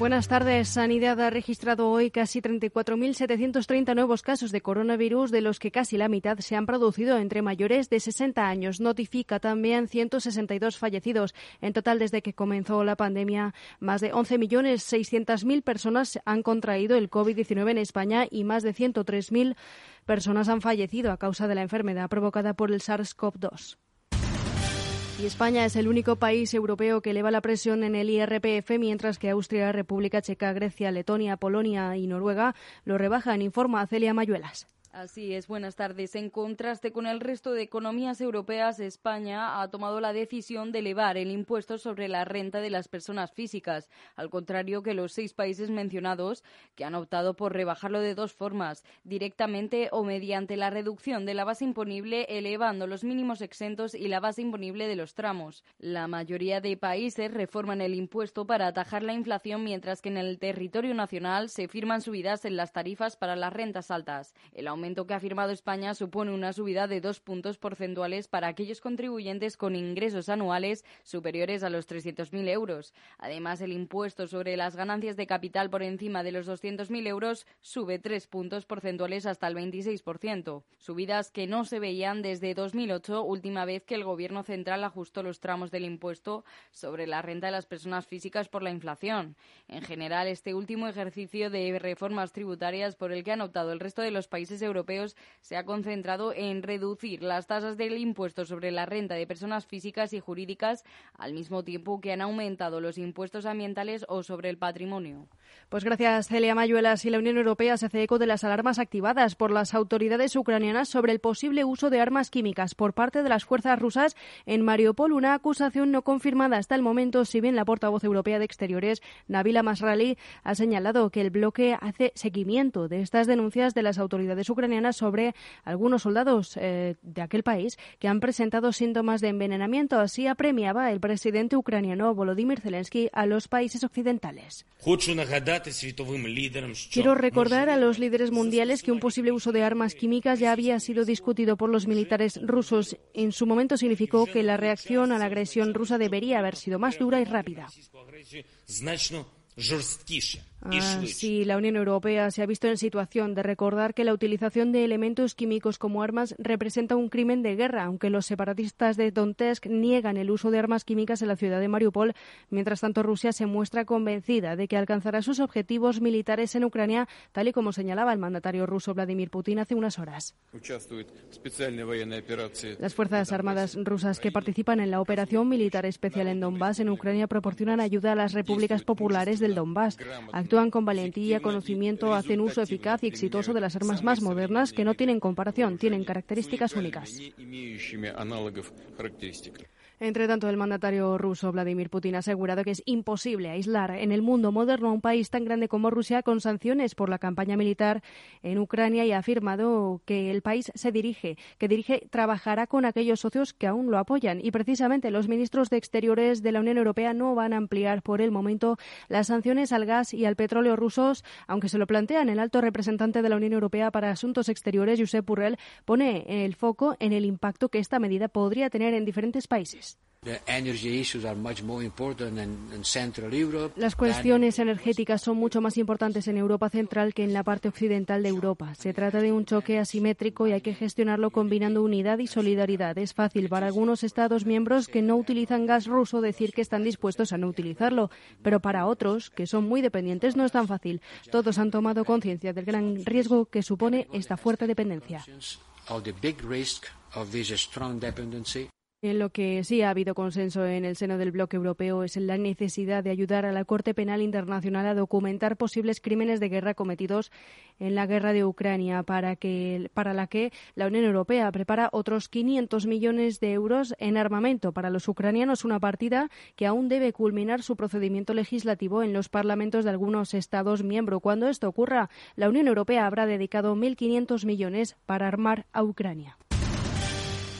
Buenas tardes. Sanidad ha registrado hoy casi 34.730 nuevos casos de coronavirus, de los que casi la mitad se han producido entre mayores de 60 años. Notifica también 162 fallecidos. En total, desde que comenzó la pandemia, más de 11.600.000 personas han contraído el COVID-19 en España y más de 103.000 personas han fallecido a causa de la enfermedad provocada por el SARS-CoV-2. Y España es el único país europeo que eleva la presión en el IRPF, mientras que Austria, República Checa, Grecia, Letonia, Polonia y Noruega lo rebajan, informa Celia Mayuelas. Así es, buenas tardes. En contraste con el resto de economías europeas, España ha tomado la decisión de elevar el impuesto sobre la renta de las personas físicas, al contrario que los seis países mencionados, que han optado por rebajarlo de dos formas, directamente o mediante la reducción de la base imponible, elevando los mínimos exentos y la base imponible de los tramos. La mayoría de países reforman el impuesto para atajar la inflación, mientras que en el territorio nacional se firman subidas en las tarifas para las rentas altas. El aumento que ha firmado España supone una subida de dos puntos porcentuales para aquellos contribuyentes con ingresos anuales superiores a los 300.000 euros. Además, el impuesto sobre las ganancias de capital por encima de los 200.000 euros sube tres puntos porcentuales hasta el 26%, subidas que no se veían desde 2008, última vez que el Gobierno central ajustó los tramos del impuesto sobre la renta de las personas físicas por la inflación. En general, este último ejercicio de reformas tributarias por el que han optado el resto de los países europeos se ha concentrado en reducir las tasas del impuesto sobre la renta de personas físicas y jurídicas al mismo tiempo que han aumentado los impuestos ambientales o sobre el patrimonio. Pues gracias, Celia Mayuelas. Y la Unión Europea se hace eco de las alarmas activadas por las autoridades ucranianas sobre el posible uso de armas químicas por parte de las fuerzas rusas en Mariupol, una acusación no confirmada hasta el momento, si bien la portavoz europea de Exteriores, Nabila Masrali, ha señalado que el bloque hace seguimiento de estas denuncias de las autoridades ucranianas sobre algunos soldados eh, de aquel país que han presentado síntomas de envenenamiento. Así apremiaba el presidente ucraniano Volodymyr Zelensky a los países occidentales. Quiero recordar a los líderes mundiales que un posible uso de armas químicas ya había sido discutido por los militares rusos. En su momento significó que la reacción a la agresión rusa debería haber sido más dura y rápida. Así, la Unión Europea se ha visto en situación de recordar que la utilización de elementos químicos como armas representa un crimen de guerra, aunque los separatistas de Donetsk niegan el uso de armas químicas en la ciudad de Mariupol. Mientras tanto, Rusia se muestra convencida de que alcanzará sus objetivos militares en Ucrania, tal y como señalaba el mandatario ruso Vladimir Putin hace unas horas. Las Fuerzas Armadas rusas que participan en la operación militar especial en Donbass, en Ucrania, proporcionan ayuda a las repúblicas populares del Donbass actúan con valentía, conocimiento, hacen uso eficaz y exitoso de las armas más modernas que no tienen comparación, tienen características únicas. Entre tanto, el mandatario ruso Vladimir Putin ha asegurado que es imposible aislar en el mundo moderno a un país tan grande como Rusia con sanciones por la campaña militar en Ucrania y ha afirmado que el país se dirige, que dirige, trabajará con aquellos socios que aún lo apoyan. Y precisamente los ministros de Exteriores de la Unión Europea no van a ampliar por el momento las sanciones al gas y al petróleo rusos, aunque se lo plantean el alto representante de la Unión Europea para Asuntos Exteriores, Josep Burrell, pone el foco en el impacto que esta medida podría tener en diferentes países. Las cuestiones energéticas son mucho más importantes en Europa Central que en la parte occidental de Europa. Se trata de un choque asimétrico y hay que gestionarlo combinando unidad y solidaridad. Es fácil para algunos Estados miembros que no utilizan gas ruso decir que están dispuestos a no utilizarlo, pero para otros, que son muy dependientes, no es tan fácil. Todos han tomado conciencia del gran riesgo que supone esta fuerte dependencia. En lo que sí ha habido consenso en el seno del bloque europeo es en la necesidad de ayudar a la Corte Penal Internacional a documentar posibles crímenes de guerra cometidos en la guerra de Ucrania, para, que, la que la Unión Europea prepara otros 500 millones de euros en armamento para los ucranianos, una partida que aún debe culminar su procedimiento legislativo en los parlamentos de algunos Estados miembros. Cuando esto ocurra, la Unión Europea habrá dedicado 1.500 millones para armar a Ucrania.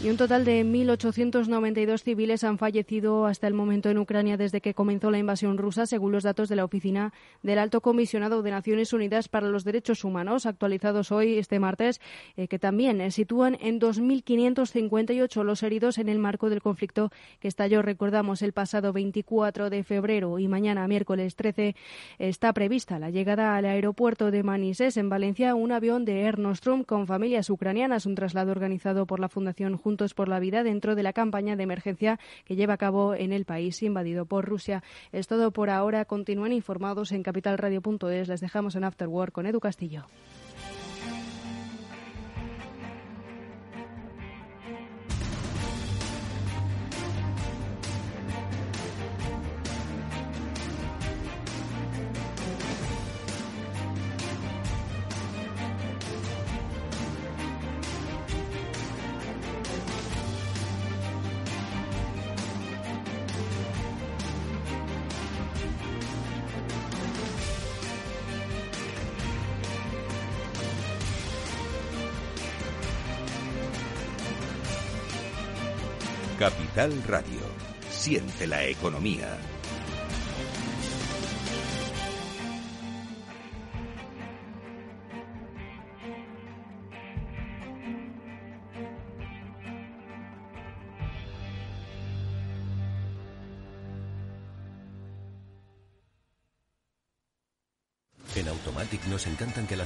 Y un total de 1.892 civiles han fallecido hasta el momento en Ucrania desde que comenzó la invasión rusa, según los datos de la Oficina del Alto Comisionado de Naciones Unidas para los Derechos Humanos, actualizados hoy, este martes, eh, que también eh, sitúan en 2.558 los heridos en el marco del conflicto que estalló, recordamos, el pasado 24 de febrero. Y mañana, miércoles 13, está prevista la llegada al aeropuerto de Manises, en Valencia, un avión de Air Nostrum con familias ucranianas, un traslado organizado por la Fundación Juntos por la Vida dentro de la campaña de emergencia que lleva a cabo en el país invadido por Rusia. Es todo por ahora. Continúen informados en capitalradio.es. Les dejamos en After Work con Edu Castillo. Capital Radio. Siente la economía.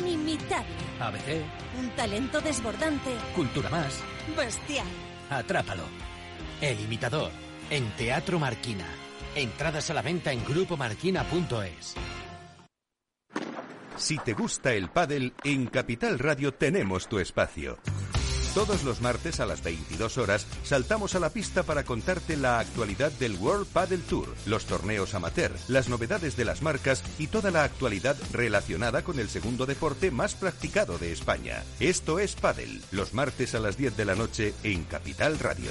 Inimitable. ABC, Un talento desbordante. Cultura Más, Bestial. Atrápalo. El imitador, en Teatro Marquina. Entradas a la venta en grupomarquina.es. Si te gusta el pádel, en Capital Radio tenemos tu espacio. Todos los martes a las 22 horas saltamos a la pista para contarte la actualidad del World Padel Tour, los torneos amateur, las novedades de las marcas y toda la actualidad relacionada con el segundo deporte más practicado de España. Esto es Padel, los martes a las 10 de la noche en Capital Radio.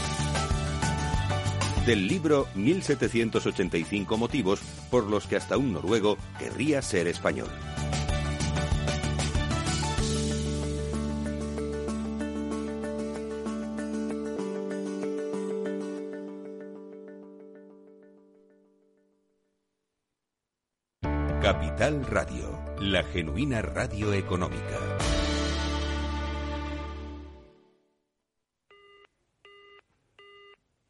Del libro 1785 motivos por los que hasta un noruego querría ser español. Capital Radio, la genuina radio económica.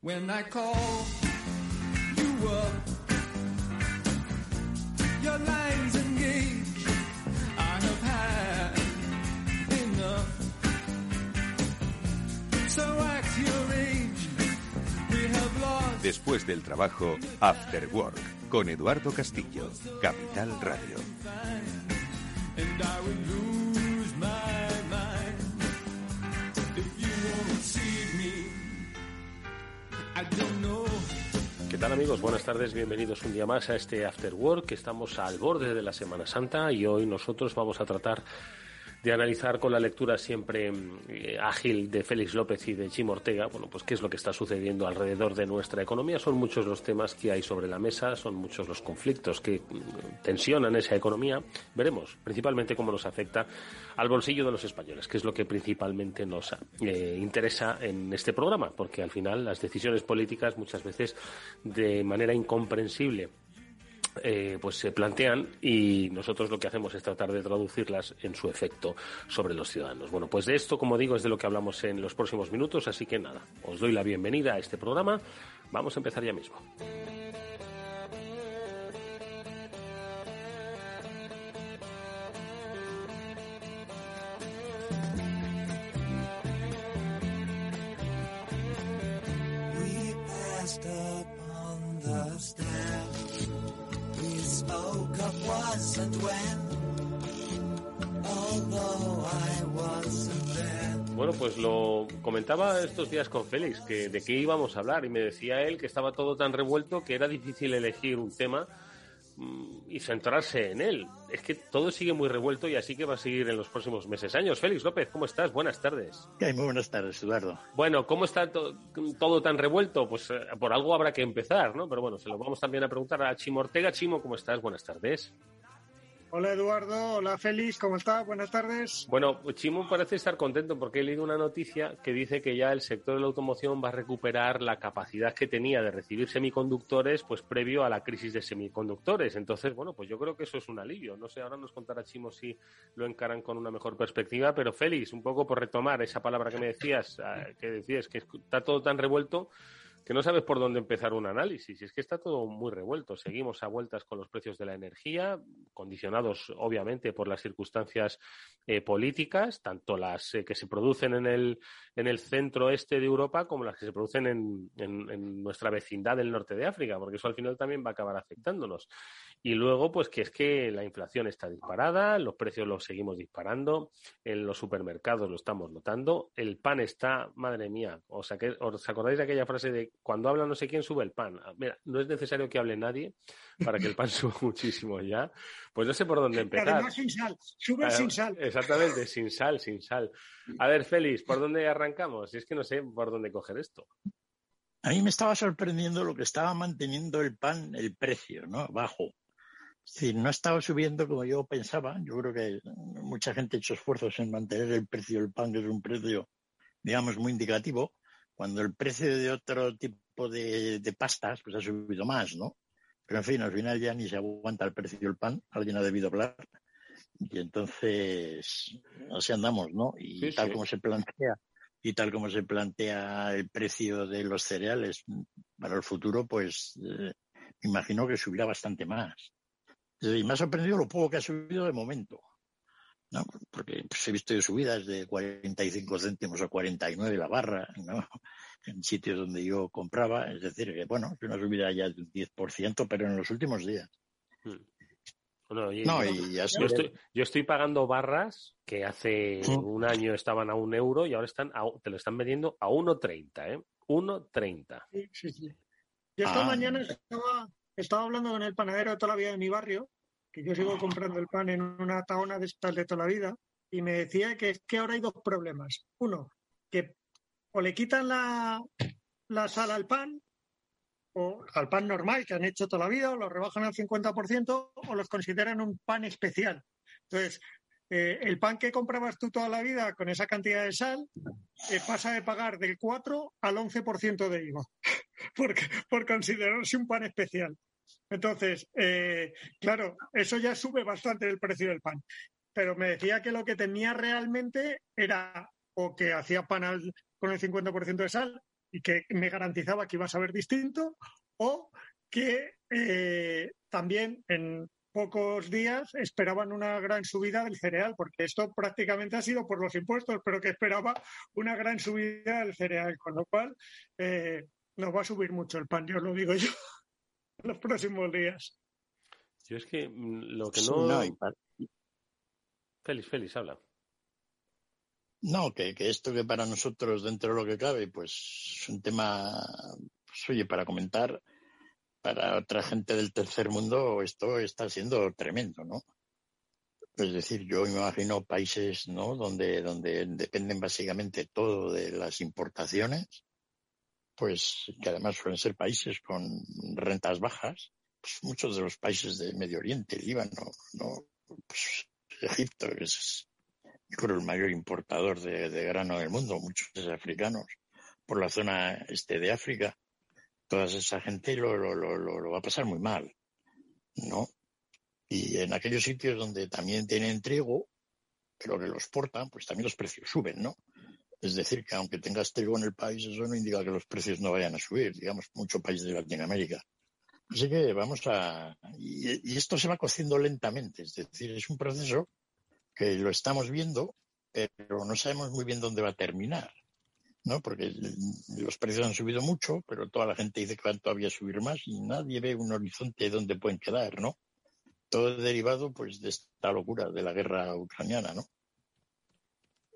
When I call you up, your lines engaged. I have had enough. So act your age. We have lost. Después del trabajo, After Work, con Eduardo Castillo, Capital Radio. And I ¿Qué tal amigos? Buenas tardes, bienvenidos un día más a este After Work. Estamos al borde de la Semana Santa y hoy nosotros vamos a tratar de analizar con la lectura siempre eh, ágil de Félix López y de Chim Ortega, bueno, pues qué es lo que está sucediendo alrededor de nuestra economía. Son muchos los temas que hay sobre la mesa, son muchos los conflictos que mm, tensionan esa economía. Veremos principalmente cómo nos afecta al bolsillo de los españoles, que es lo que principalmente nos eh, interesa en este programa, porque al final las decisiones políticas muchas veces de manera incomprensible eh, pues se plantean y nosotros lo que hacemos es tratar de traducirlas en su efecto sobre los ciudadanos. Bueno, pues de esto, como digo, es de lo que hablamos en los próximos minutos, así que nada, os doy la bienvenida a este programa. Vamos a empezar ya mismo. Of was and when. Although I wasn't there. Bueno, pues lo comentaba estos días con Félix, que de qué íbamos a hablar, y me decía él que estaba todo tan revuelto que era difícil elegir un tema mm, y centrarse en él. Es que todo sigue muy revuelto y así que va a seguir en los próximos meses, años. Félix López, ¿cómo estás? Buenas tardes. Muy buenas tardes, Eduardo. Bueno, ¿cómo está to- todo tan revuelto? Pues eh, por algo habrá que empezar, ¿no? Pero bueno, se lo vamos también a preguntar a Chimo Ortega. Chimo, ¿cómo estás? Buenas tardes. Hola Eduardo, hola Félix, ¿cómo estás? Buenas tardes. Bueno, Chimo parece estar contento porque he leído una noticia que dice que ya el sector de la automoción va a recuperar la capacidad que tenía de recibir semiconductores pues previo a la crisis de semiconductores. Entonces, bueno, pues yo creo que eso es un alivio. No sé, ahora nos contará Chimo si lo encaran con una mejor perspectiva, pero Félix, un poco por retomar esa palabra que me decías, ah, que decías que está todo tan revuelto que no sabes por dónde empezar un análisis. Y es que está todo muy revuelto. Seguimos a vueltas con los precios de la energía, condicionados obviamente por las circunstancias eh, políticas, tanto las eh, que se producen en el, en el centro este de Europa como las que se producen en, en- en nuestra vecindad del norte de África, porque eso al final también va a acabar afectándonos. Y luego, pues que es que la inflación está disparada, los precios los seguimos disparando, en los supermercados lo estamos notando, el pan está, madre mía, o sea, que, ¿os acordáis de aquella frase de cuando habla no sé quién sube el pan? Ah, Mira, no es necesario que hable nadie para que el pan suba muchísimo ya. Pues no sé por dónde empezar. además sin sal, sube Ah, sin sal. Exactamente, sin sal, sin sal. A ver, Félix, ¿por dónde arrancamos? Es que no sé por dónde coger esto. A mí me estaba sorprendiendo lo que estaba manteniendo el pan, el precio, ¿no? Bajo. Es decir, no estaba subiendo como yo pensaba. Yo creo que mucha gente ha hecho esfuerzos en mantener el precio del pan, que es un precio, digamos, muy indicativo, cuando el precio de otro tipo de, de pastas pues ha subido más, ¿no? Pero en fin, al final ya ni se aguanta el precio del pan, alguien ha debido hablar. Y entonces, así andamos, ¿no? Y Sí, tal sí. como se plantea, y tal como se plantea el precio de los cereales para el futuro, pues eh, me imagino que subirá bastante más. Y me ha sorprendido lo poco que ha subido de momento. ¿No? Porque pues, he visto yo subidas de 45 céntimos a 49 la barra, ¿no? en sitios donde yo compraba. Es decir, que bueno, es una subida ya de un 10%, pero en los últimos días. No, oye, No, yo, y ya yo estoy, yo estoy pagando barras que hace Sí. un año estaban a un euro y ahora están a- te lo están vendiendo a 1,30, ¿eh? 1,30. Sí, sí, sí. Yo esta Ah. mañana estaba, estaba hablando con el panadero de toda la vida de mi barrio, que yo sigo comprando el pan en una taona de estas de toda la vida, y me decía que es que ahora hay dos problemas. Uno, que o le quitan la, sal al pan, o al pan normal que han hecho toda la vida, o lo rebajan al 50%, o los consideran un pan especial. Entonces, eh, el pan que comprabas tú toda la vida con esa cantidad de sal eh, pasa de pagar del 4 al 11% de IVA por considerarse un pan especial. Entonces, eh, claro, eso ya sube bastante el precio del pan. Pero me decía que lo que tenía realmente era o que hacía pan al- con el 50% de sal y que me garantizaba que iba a saber distinto, o que eh, también en pocos días esperaban una gran subida del cereal, porque esto prácticamente ha sido por los impuestos, pero que esperaba una gran subida del cereal, con lo cual eh, nos va a subir mucho el pan, yo lo digo yo, los próximos días. Yo es que mm, lo que no... no, y pa- Félix, Félix, habla. No, que, que esto que para nosotros, dentro de lo que cabe, pues es un tema, pues oye, para comentar, para otra gente del tercer mundo esto está siendo tremendo, ¿no? Es decir, yo me imagino países, ¿no? Donde, donde dependen básicamente todo de las importaciones, pues que además suelen ser países con rentas bajas, pues muchos de los países de Medio Oriente, Líbano, ¿no? Pues Egipto, que es el mayor importador de, grano del mundo, muchos africanos, por la zona este de África, toda esa gente lo, lo, lo, lo- lo va a pasar muy mal, ¿no? Y en aquellos sitios donde también tienen trigo, pero que los portan, pues también los precios suben, ¿no? Es decir, que aunque tengas trigo en el país, eso no indica que los precios no vayan a subir, digamos, muchos países de Latinoamérica. Así que vamos a... Y, y esto se va cociendo lentamente, es decir, es un proceso que lo estamos viendo, pero no sabemos muy bien dónde va a terminar, ¿no? Porque los precios han subido mucho, pero toda la gente dice que van todavía a subir más y nadie ve un horizonte donde pueden quedar, ¿no? Todo derivado, pues, de esta locura de la guerra ucraniana, ¿no?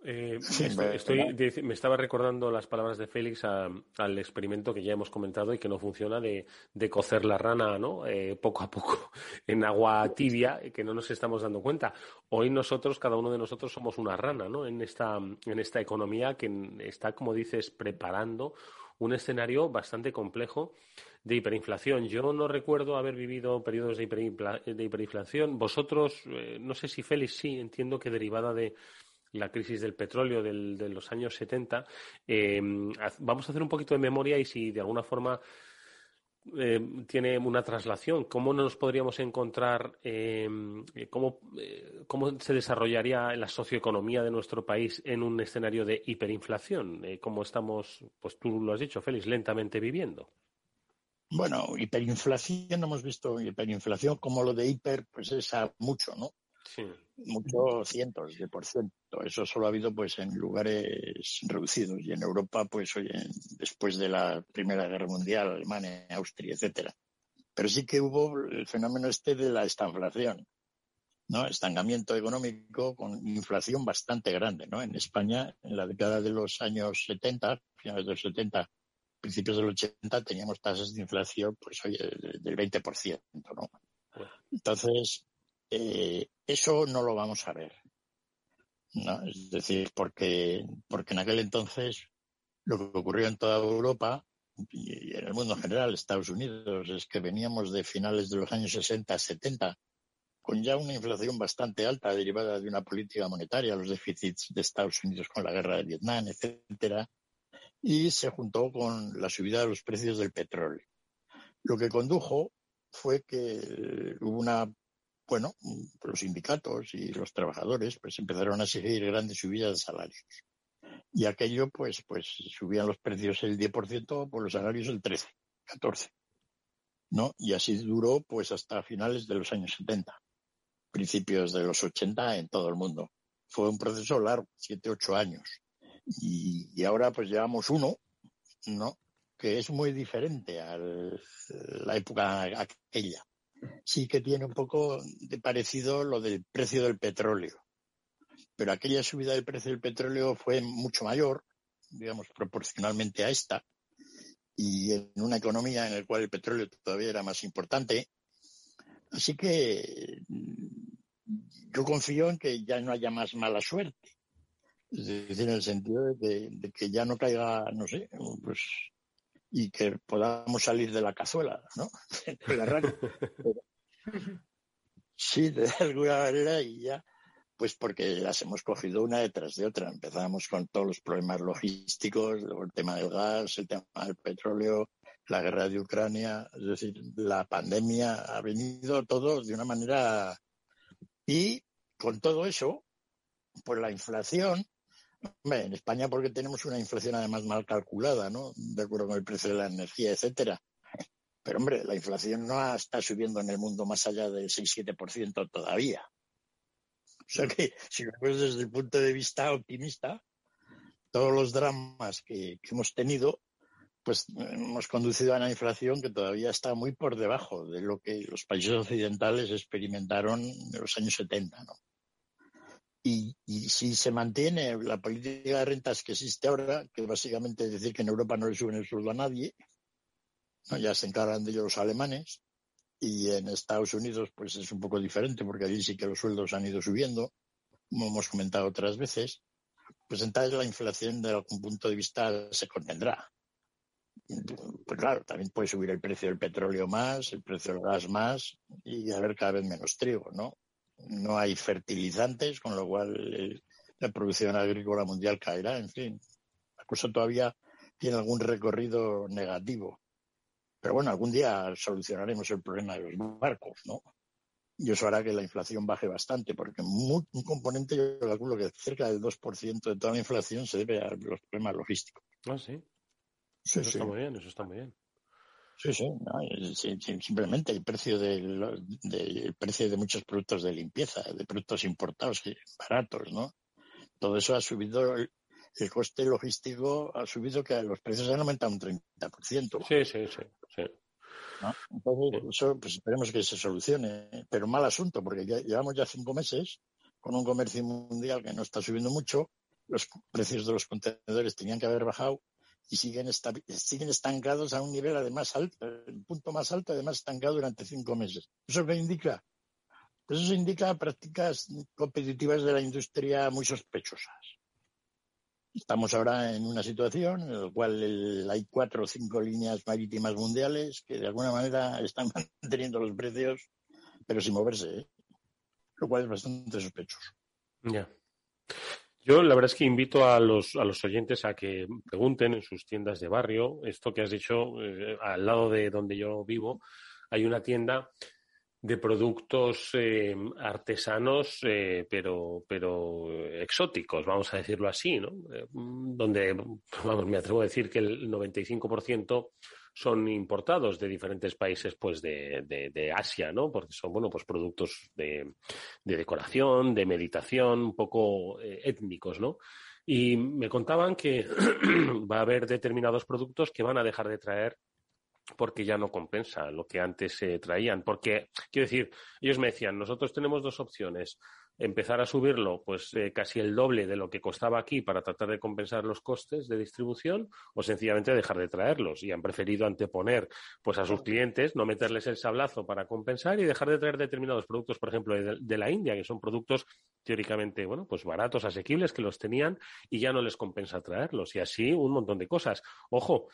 Eh, Sí, estoy- me estaba recordando las palabras de Félix a- al experimento que ya hemos comentado y que no funciona de, de cocer la rana ¿no? Eh, poco a poco en agua tibia, que no nos estamos dando cuenta. Hoy nosotros, cada uno de nosotros, somos una rana ¿no? en, esta, en esta economía que está, como dices, preparando un escenario bastante complejo de hiperinflación. Yo no recuerdo haber vivido periodos de, hiperinfla- de hiperinflación. Vosotros, eh, no sé si Félix sí, entiendo que derivada de la crisis del petróleo del- de los años 70. eh, haz- vamos a hacer un poquito de memoria y si de alguna forma eh, tiene una traslación, ¿cómo nos podríamos encontrar, eh, eh, cómo, eh, cómo se desarrollaría la socioeconomía de nuestro país en un escenario de hiperinflación? Eh, ¿Cómo estamos, pues tú lo has dicho, Félix, lentamente viviendo? Bueno, hiperinflación, hemos visto hiperinflación como lo de hiper, pues es a mucho, ¿no? Sí. Muchos cientos de por ciento. Eso solo ha habido pues en lugares reducidos y en Europa, pues oye, después de la Primera Guerra Mundial, Alemania, Austria, etcétera. Pero sí que hubo el fenómeno este de la estanflación, ¿no? Estancamiento económico con inflación bastante grande, ¿no? En España, en la década de los años 70, finales de los 70, principios del 80, teníamos tasas de inflación, pues oye, del del 20%, ¿no? Entonces, eh, eso no lo vamos a ver. ¿no? Es decir, porque, porque en aquel entonces lo que ocurrió en toda Europa y en el mundo en general, Estados Unidos, es que veníamos de finales de los años 60, 70, con ya una inflación bastante alta derivada de una política monetaria, los déficits de Estados Unidos con la guerra de Vietnam, etcétera, y se juntó con la subida de los precios del petróleo. Lo que condujo fue que hubo una bueno, los sindicatos y los trabajadores pues empezaron a exigir grandes subidas de salarios. Y aquello pues pues subían los precios el 10%, por los salarios el 13, 14. ¿No? Y así duró pues hasta finales de los años 70, principios de los 80 en todo el mundo. Fue un proceso largo, 7, 8 años. Y, y ahora pues llevamos uno, ¿no? Que es muy diferente a la época aquella sí que tiene un poco de parecido lo del precio del petróleo. Pero aquella subida del precio del petróleo fue mucho mayor, digamos, proporcionalmente a esta, y en una economía en la cual el petróleo todavía era más importante. Así que yo confío en que ya no haya más mala suerte. Es decir, en el sentido de que, de que ya no caiga, no sé, pues y que podamos salir de la cazuela, ¿no? Sí, de alguna manera y ya, pues porque las hemos cogido una detrás de otra. Empezamos con todos los problemas logísticos, el tema del gas, el tema del petróleo, la guerra de Ucrania, es decir, la pandemia ha venido todo de una manera y con todo eso, pues la inflación Hombre, en España porque tenemos una inflación además mal calculada, ¿no? De acuerdo con el precio de la energía, etcétera. Pero hombre, la inflación no está subiendo en el mundo más allá del 6-7% todavía. O sea que, si lo ves desde el punto de vista optimista, todos los dramas que, que hemos tenido, pues hemos conducido a una inflación que todavía está muy por debajo de lo que los países occidentales experimentaron en los años 70, ¿no? Y, y, si se mantiene la política de rentas que existe ahora, que básicamente es decir que en Europa no le suben el sueldo a nadie, ¿no? ya se encargan de ellos los alemanes, y en Estados Unidos pues es un poco diferente porque allí sí que los sueldos han ido subiendo, como hemos comentado otras veces, pues entonces la inflación desde algún punto de vista se contendrá. Pues claro, también puede subir el precio del petróleo más, el precio del gas más y haber cada vez menos trigo, ¿no? No hay fertilizantes, con lo cual el, la producción agrícola mundial caerá, en fin. La cosa todavía tiene algún recorrido negativo. Pero bueno, algún día solucionaremos el problema de los barcos, ¿no? Y eso hará que la inflación baje bastante, porque muy, un componente, yo calculo que cerca del 2% de toda la inflación se debe a los problemas logísticos. Ah, sí. Sí, eso sí. está muy bien, eso está muy bien. Sí, sí, no, sí, sí, simplemente el precio de, de- el precio de muchos productos de limpieza, de productos importados baratos, ¿no? Todo eso ha subido, el, el coste logístico ha subido que los precios han aumentado un 30%. Sí, sí, sí. sí. ¿no? Entonces, eso pues esperemos que se solucione, pero mal asunto, porque ya llevamos ya cinco meses con un comercio mundial que no está subiendo mucho, los precios de los contenedores tenían que haber bajado y siguen, siguen estancados a un nivel además alto, el punto más alto además estancado durante cinco meses. ¿Eso qué indica? Eso indica prácticas competitivas de la industria muy sospechosas. Estamos ahora en una situación en la cual hay cuatro o cinco líneas marítimas mundiales que de alguna manera están manteniendo los precios, pero sin moverse, ¿eh? lo cual es bastante sospechoso. Ya. Yo la verdad es que invito a los, a los oyentes a que pregunten en sus tiendas de barrio. Esto que has dicho, eh, al lado de donde yo vivo, hay una tienda de productos eh, artesanos, eh, pero, pero exóticos, vamos a decirlo así, ¿no? Eh, donde, vamos, me atrevo a decir que el 95% son importados de diferentes países, pues, de, de, Asia, ¿no? Porque son, bueno, pues productos de, de decoración, de meditación, un poco eh, étnicos, ¿no? Y me contaban que va a haber determinados productos que van a dejar de traer porque ya no compensa lo que antes se traían. Porque, quiero decir, ellos me decían, nosotros tenemos dos opciones. Empezar a subirlo, pues eh, casi el doble de lo que costaba aquí para tratar de compensar los costes de distribución, o sencillamente dejar de traerlos. Y han preferido anteponer, pues a sus clientes, no meterles el sablazo para compensar y dejar de traer determinados productos, por ejemplo, de, de la India, que son productos teóricamente, bueno, pues baratos, asequibles, que los tenían y ya no les compensa traerlos. Y así un montón de cosas. Ojo,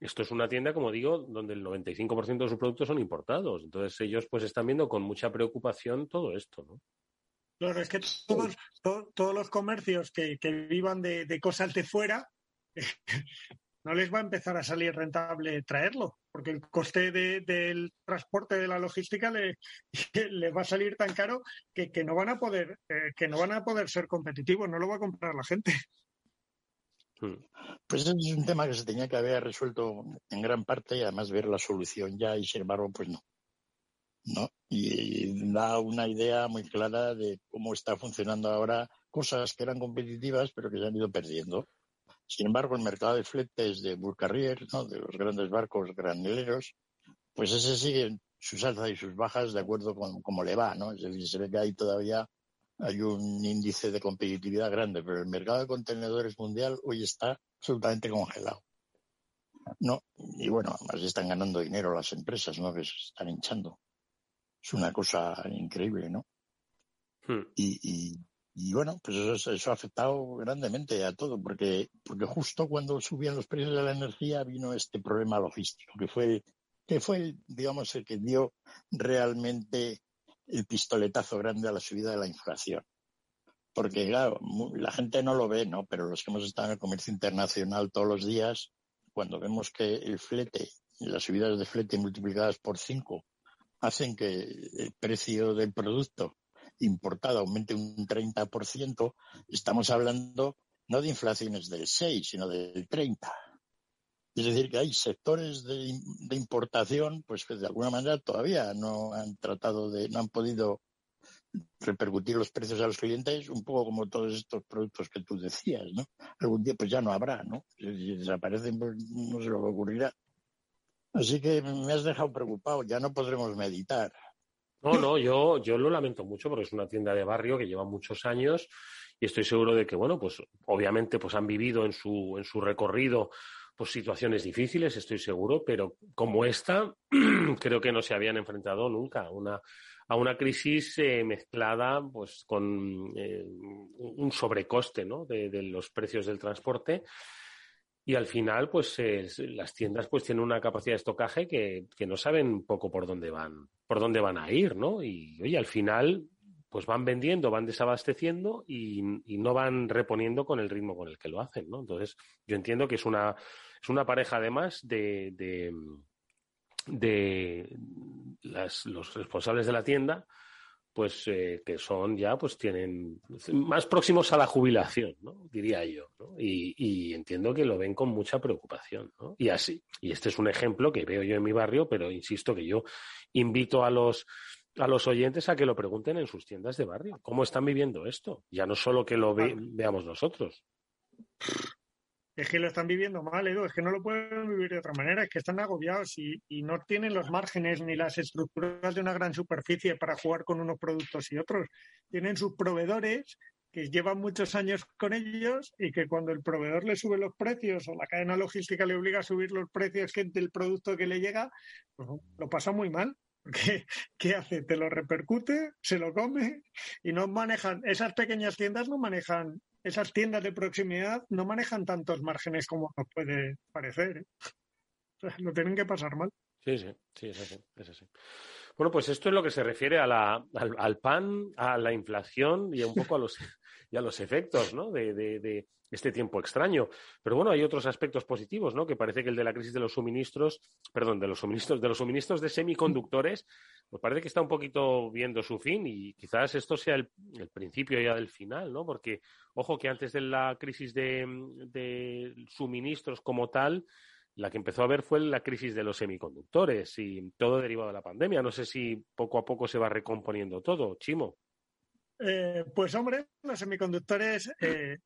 esto es una tienda, como digo, donde el 95% de sus productos son importados. Entonces ellos pues están viendo con mucha preocupación todo esto, ¿no? Claro, es que todos, to- todos los comercios que, que vivan de, de cosas de fuera, no les va a empezar a salir rentable traerlo, porque el coste de- del transporte de la logística le, le va a salir tan caro que, que no van a poder, eh, que no van a poder ser competitivos, no lo va a comprar la gente. Pues ese es un tema que se tenía que haber resuelto en gran parte y además ver la solución ya y sin embargo pues no. ¿No? Y da una idea muy clara de cómo está funcionando ahora cosas que eran competitivas pero que se han ido perdiendo. Sin embargo, el mercado de fletes de Bull Carrier, ¿no? de los grandes barcos graneleros, pues ese sigue sus alzas y sus bajas de acuerdo con cómo le va, ¿no? Es decir, se ve que ahí todavía hay un índice de competitividad grande, pero el mercado de contenedores mundial hoy está absolutamente congelado. No, y bueno, además están ganando dinero las empresas, ¿no? Que se están hinchando. Es una cosa increíble, ¿no? Y, y, y bueno, pues eso, eso ha afectado grandemente a todo, porque, porque justo cuando subían los precios de la energía vino este problema logístico, que fue, que fue, digamos, el que dio realmente el pistoletazo grande a la subida de la inflación. Porque, claro, la gente no lo ve, ¿no? Pero los que hemos estado en el comercio internacional todos los días, cuando vemos que el flete, las subidas de flete multiplicadas por cinco, hacen que el precio del producto importado aumente un 30%, estamos hablando no de inflaciones del 6, sino del 30. Es decir, que hay sectores de, importación, pues que de alguna manera todavía no han tratado de, no han podido repercutir los precios a los clientes, un poco como todos estos productos que tú decías, ¿no? Algún día pues ya no habrá, ¿no? Si desaparecen, pues no se lo ocurrirá. Así que me has dejado preocupado, ya no podremos meditar. No, no, yo, yo lo lamento mucho porque es una tienda de barrio que lleva muchos años y estoy seguro de que, bueno, pues obviamente pues han vivido en su, en su recorrido pues situaciones difíciles, estoy seguro, pero como esta, creo que no se habían enfrentado nunca a una, a una crisis eh, mezclada pues con eh, un sobrecoste ¿no? de, de, los precios del transporte y al final pues eh, las tiendas pues tienen una capacidad de estocaje que, que, no saben poco por dónde van por dónde van a ir no y oye al final pues van vendiendo, van desabasteciendo y, y, no van reponiendo con el ritmo con el que lo hacen, ¿no? Entonces, yo entiendo que es una, es una pareja además de, de, de los responsables de la tienda, pues eh, que son ya, pues tienen más próximos a la jubilación, ¿no? diría yo. ¿no? Y, y, entiendo que lo ven con mucha preocupación. ¿no? Y así, y este es un ejemplo que veo yo en mi barrio, pero insisto que yo invito a los a los oyentes a que lo pregunten en sus tiendas de barrio. ¿Cómo están viviendo esto? Ya no solo que lo ve, veamos nosotros. Es que lo están viviendo mal, Edu, es que no lo pueden vivir de otra manera, es que están agobiados y, no tienen los márgenes ni las estructuras de una gran superficie para jugar con unos productos y otros. Tienen sus proveedores que llevan muchos años con ellos y que cuando el proveedor le sube los precios o la cadena logística le obliga a subir los precios del producto que le llega, pues lo pasa muy mal. ¿Qué, ¿Qué, hace? Te lo repercute, se lo come y no manejan, esas pequeñas tiendas no manejan, esas tiendas de proximidad no manejan tantos márgenes como nos puede parecer. ¿eh? O sea, lo tienen que pasar mal. Sí, sí, sí, es así, es así. Bueno, pues esto es lo que se refiere a la, al, al, pan, a la inflación y un poco a los, y a los efectos ¿no? de, este tiempo extraño. Pero bueno, hay otros aspectos positivos, ¿no? Que parece que el de la crisis de los suministros, perdón, de los suministros, de los suministros de semiconductores, pues parece que está un poquito viendo su fin y quizás esto sea el, el principio ya del final, ¿no? Porque, ojo, que antes de la crisis de, de suministros como tal, la que empezó a ver fue la crisis de los semiconductores y todo derivado de la pandemia. No sé si poco a poco se va recomponiendo todo, Chimo. Eh, pues hombre, los semiconductores eh,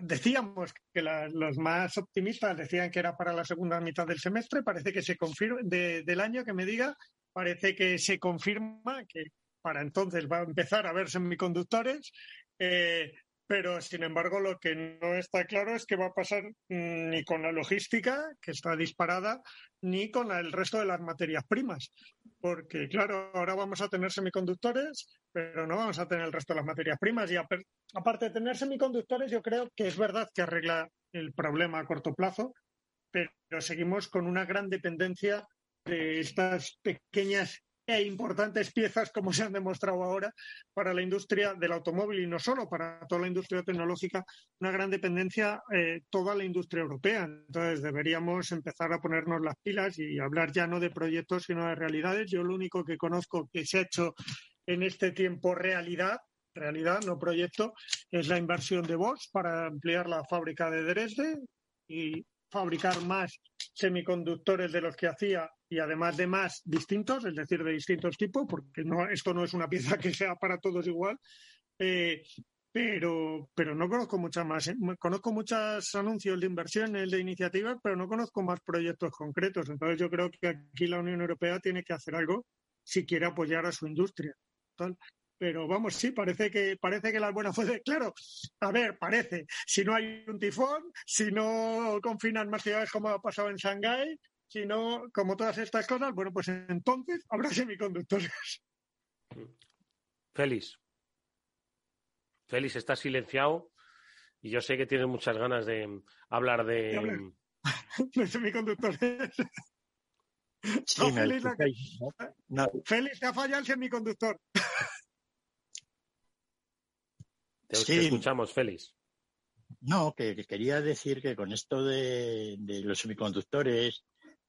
decíamos que los más optimistas decían que era para la segunda mitad del semestre, parece que se confirma de, del año que me diga, parece que se confirma que para entonces va a empezar a haber semiconductores. Eh, pero sin embargo lo que no está claro es qué va a pasar ni con la logística, que está disparada, ni con el resto de las materias primas. Porque claro, ahora vamos a tener semiconductores, pero no vamos a tener el resto de las materias primas. Y aparte de tener semiconductores, yo creo que es verdad que arregla el problema a corto plazo, pero seguimos con una gran dependencia de estas pequeñas e importantes piezas, como se han demostrado ahora, para la industria del automóvil y no solo, para toda la industria tecnológica, una gran dependencia eh, toda la industria europea. Entonces deberíamos empezar a ponernos las pilas y hablar ya no de proyectos, sino de realidades. Yo lo único que conozco que se ha hecho en este tiempo realidad realidad, no proyecto, es la inversión de Bosch para ampliar la fábrica de Dresde y fabricar más semiconductores de los que hacía y además de más distintos, es decir, de distintos tipos, porque no, esto no es una pieza que sea para todos igual. Eh, pero, pero no conozco muchas más. ¿eh? Conozco muchos anuncios de inversiones, de iniciativas, pero no conozco más proyectos concretos. Entonces yo creo que aquí la Unión Europea tiene que hacer algo si quiere apoyar a su industria. Pero vamos, sí, parece que, parece que las buenas fuerzas. Claro, a ver, parece. Si no hay un tifón, si no confinan más ciudades como ha pasado en Shanghái, si no, como todas estas cosas, bueno, pues entonces habrá semiconductores. Félix. Félix, está silenciado y yo sé que tienes muchas ganas de hablar de. de semiconductores. Sí, no, Félix, la... no. Félix, te ha fallado el semiconductor. Te, sí. escuchamos, Félix. No, que, que, quería decir que con esto de, de, los semiconductores,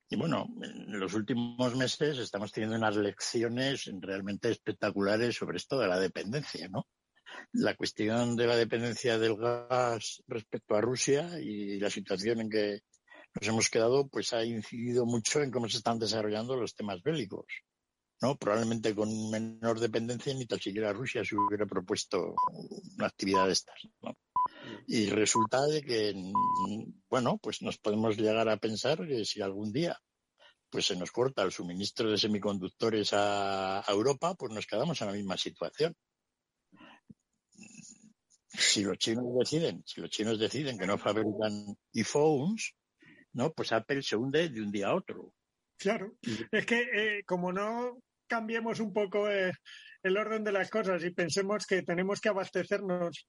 y bueno, en los últimos meses estamos teniendo unas lecciones realmente espectaculares sobre esto de la dependencia, ¿no? la cuestión de la dependencia del gas respecto a Rusia y la situación en que nos hemos quedado, pues ha incidido mucho en cómo se están desarrollando los temas bélicos. ¿no? Probablemente con menor dependencia ni tan siquiera Rusia se hubiera propuesto una actividad de estas. ¿no? Y resulta de que, bueno, pues nos podemos llegar a pensar que si algún día pues se nos corta el suministro de semiconductores a, a Europa, pues nos quedamos en la misma situación. Si los chinos deciden, si los chinos deciden que no fabrican iPhones, no, pues Apple se hunde de un día a otro. Claro, es que eh, como no cambiemos un poco eh, el orden de las cosas y pensemos que tenemos que abastecernos,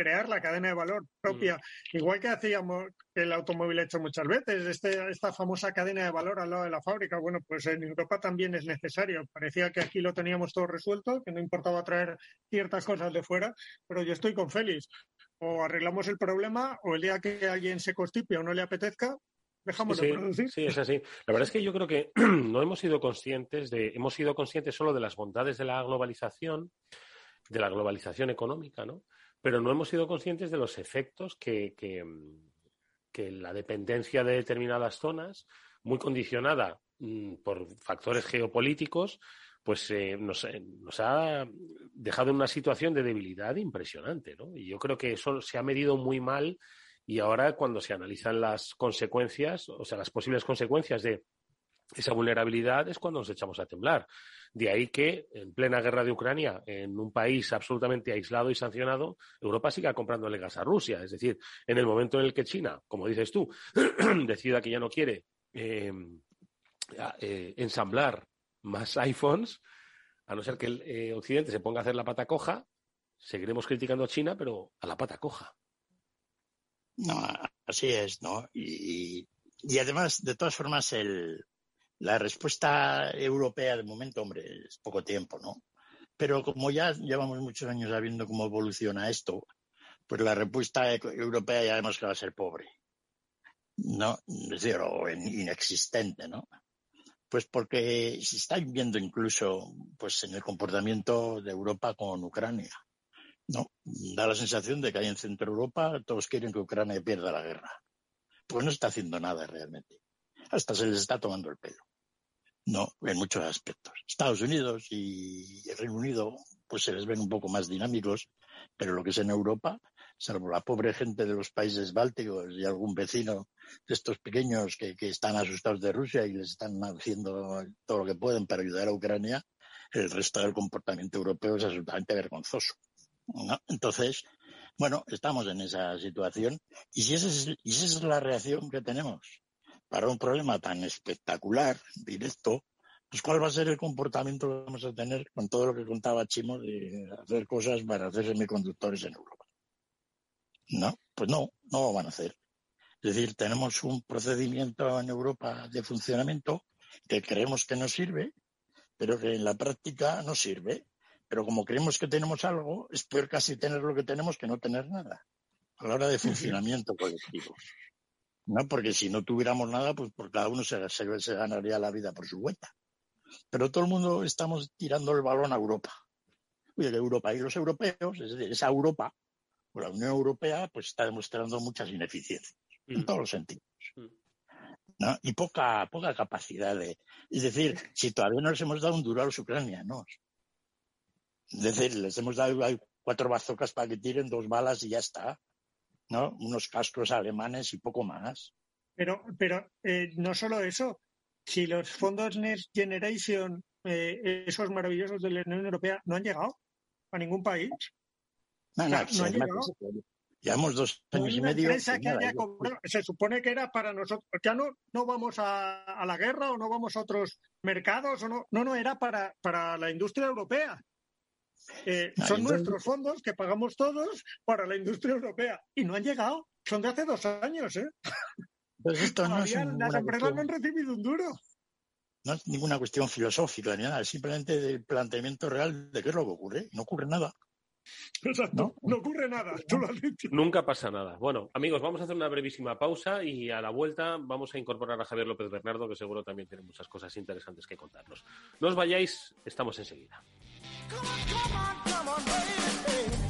crear la cadena de valor propia, igual que hacíamos el automóvil hecho muchas veces, este, esta famosa cadena de valor al lado de la fábrica. Bueno, pues en Europa también es necesario. Parecía que aquí lo teníamos todo resuelto, que no importaba traer ciertas cosas de fuera, pero yo estoy con Félix. O arreglamos el problema, o el día que alguien se constipie o no le apetezca, dejamos sí, de producir. Sí, es así. La verdad es que yo creo que no hemos sido conscientes de, hemos sido conscientes solo de las bondades de la globalización, de la globalización económica, ¿no? Pero no hemos sido conscientes de los efectos que, la dependencia de determinadas zonas, muy condicionada mm, por factores geopolíticos, pues eh, nos, eh, nos, ha dejado en una situación de debilidad impresionante, ¿no? Y yo creo que eso se ha medido muy mal y ahora cuando se analizan las consecuencias, o sea, las posibles consecuencias de esa vulnerabilidad es cuando nos echamos a temblar. De ahí que, en plena guerra de Ucrania, en un país absolutamente aislado y sancionado, Europa siga comprándole gas a Rusia. Es decir, en el momento en el que China, como dices tú, decida que ya no quiere eh, eh, ensamblar más iPhones, a no ser que el eh, Occidente se ponga a hacer la pata coja, seguiremos criticando a China, pero a la pata coja. No, así es, ¿no? Y además, de todas formas, el, la respuesta europea de momento, hombre, es poco tiempo, ¿no? Pero como ya llevamos muchos años sabiendo cómo evoluciona esto, pues la respuesta europea ya vemos que va a ser pobre, ¿no? Es decir, o inexistente, ¿no? Pues porque se está viendo incluso pues en el comportamiento de Europa con Ucrania. ¿no? Da la sensación de que ahí en Centro Europa todos quieren que Ucrania pierda la guerra. Pues no está haciendo nada realmente. Hasta se les está tomando el pelo. No, en muchos aspectos. Estados Unidos y el Reino Unido pues se les ven un poco más dinámicos, pero lo que es en Europa, salvo la pobre gente de los países bálticos y algún vecino de estos pequeños que, que están asustados de Rusia y les están haciendo todo lo que pueden para ayudar a Ucrania, el resto del comportamiento europeo es absolutamente vergonzoso. ¿no? Entonces, bueno, estamos en esa situación y si, esa es, y esa es la reacción que tenemos para un problema tan espectacular, directo, pues cuál va a ser el comportamiento que vamos a tener con todo lo que contaba Chimo de hacer cosas para hacer semiconductores en Europa. No, pues no, no lo van a hacer. Es decir, tenemos un procedimiento en Europa de funcionamiento que creemos que nos sirve, pero que en la práctica no sirve. Pero como creemos que tenemos algo, es peor casi tener lo que tenemos que no tener nada a la hora de funcionamiento colectivo. ¿No? Porque si no tuviéramos nada, pues por cada uno se, se, se, ganaría la vida por su cuenta. Pero todo el mundo estamos tirando el balón a Europa. Oye, Europa y los europeos, es decir, esa Europa, o la Unión Europea, pues está demostrando muchas ineficiencias, mm. en todos los sentidos. Mm. ¿no? Y poca, poca capacidad de... Es decir, si todavía no les hemos dado un duro a los ucranianos, es decir, les hemos dado cuatro bazocas para que tiren dos balas y ya está. ¿No? Unos cascos alemanes y poco más. Pero, pero eh, no solo eso. Si los fondos Next Generation, eh, esos maravillosos de la Unión Europea, no han llegado a ningún país. No, no, o sea, no han llegado. Llevamos dos años y medio. que haya se supone que era para nosotros. Ya no, no vamos a, a la guerra o no vamos a otros mercados o no. No, no, era para, para la industria europea. Eh, son nuestros fondos que pagamos todos para la industria europea y no han llegado. Son de hace dos años, ¿eh? Pues esto no es, las ninguna empresas no han cuestión, recibido un duro. no es ninguna cuestión filosófica ni nada, es simplemente del planteamiento real de qué es lo que ocurre. No ocurre nada. Exacto. No, ocurre nada. Tú lo has dicho. Nunca pasa nada. Bueno, amigos, vamos a hacer una brevísima pausa y a la vuelta vamos a incorporar a Javier López Bernardo, que seguro también tiene muchas cosas interesantes que contarnos. No os vayáis, estamos enseguida. Come on, come on, come on, baby.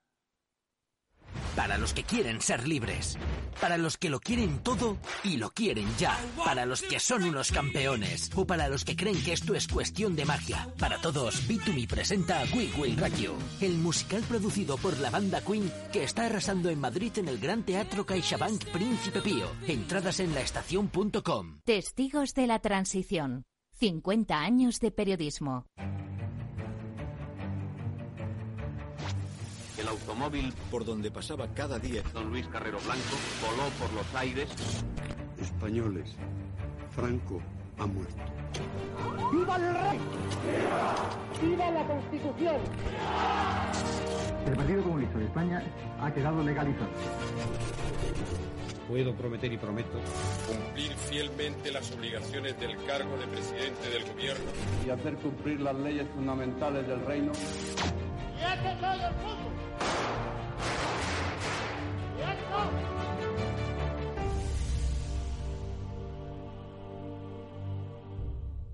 Para los que quieren ser libres. Para los que lo quieren todo y lo quieren ya. Para los que son unos campeones. O para los que creen que esto es cuestión de magia. Para todos, B2Me presenta We Will Rock You, el musical producido por la banda Queen que está arrasando en Madrid en el Gran Teatro CaixaBank Príncipe Pío. Entradas en laestacion.com. Testigos de la transición. 50 años de periodismo. El automóvil por donde pasaba cada día don Luis Carrero Blanco voló por los aires. Españoles, Franco ha muerto. ¡Viva el rey! ¡Viva la Constitución! El Partido Comunista de España ha quedado legalizado. Puedo prometer y prometo cumplir fielmente las obligaciones del cargo de presidente del gobierno y hacer cumplir las leyes fundamentales del reino. ¡Y este todo el mundo!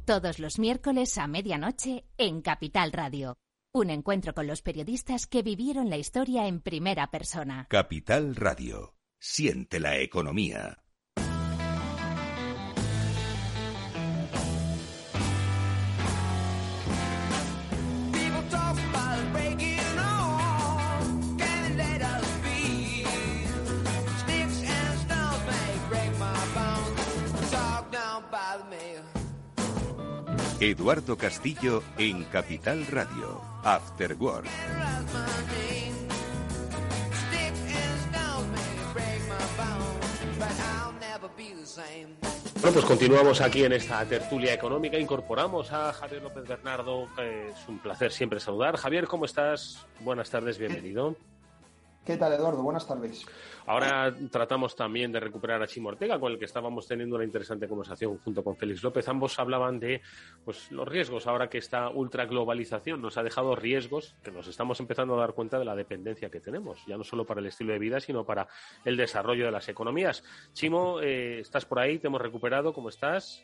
Todos los miércoles a medianoche en Capital Radio. Un encuentro con los periodistas que vivieron la historia en primera persona. Capital Radio. Siente la economía. Eduardo Castillo en Capital Radio. After Work. Bueno, pues continuamos aquí en esta tertulia económica. Incorporamos a Javier López Bernardo. es un placer siempre saludar. Javier, ¿cómo estás? Buenas tardes, bienvenido. ¿Qué tal, Eduardo? Buenas tardes. Ahora tratamos también de recuperar a Chimo Ortega, con el que estábamos teniendo una interesante conversación junto con Félix López. Ambos hablaban de pues, los riesgos. Ahora que esta ultraglobalización nos ha dejado riesgos, que nos estamos empezando a dar cuenta de la dependencia que tenemos, ya no solo para el estilo de vida, sino para el desarrollo de las economías. Chimo, eh, ¿estás por ahí? ¿Te hemos recuperado? ¿Cómo estás?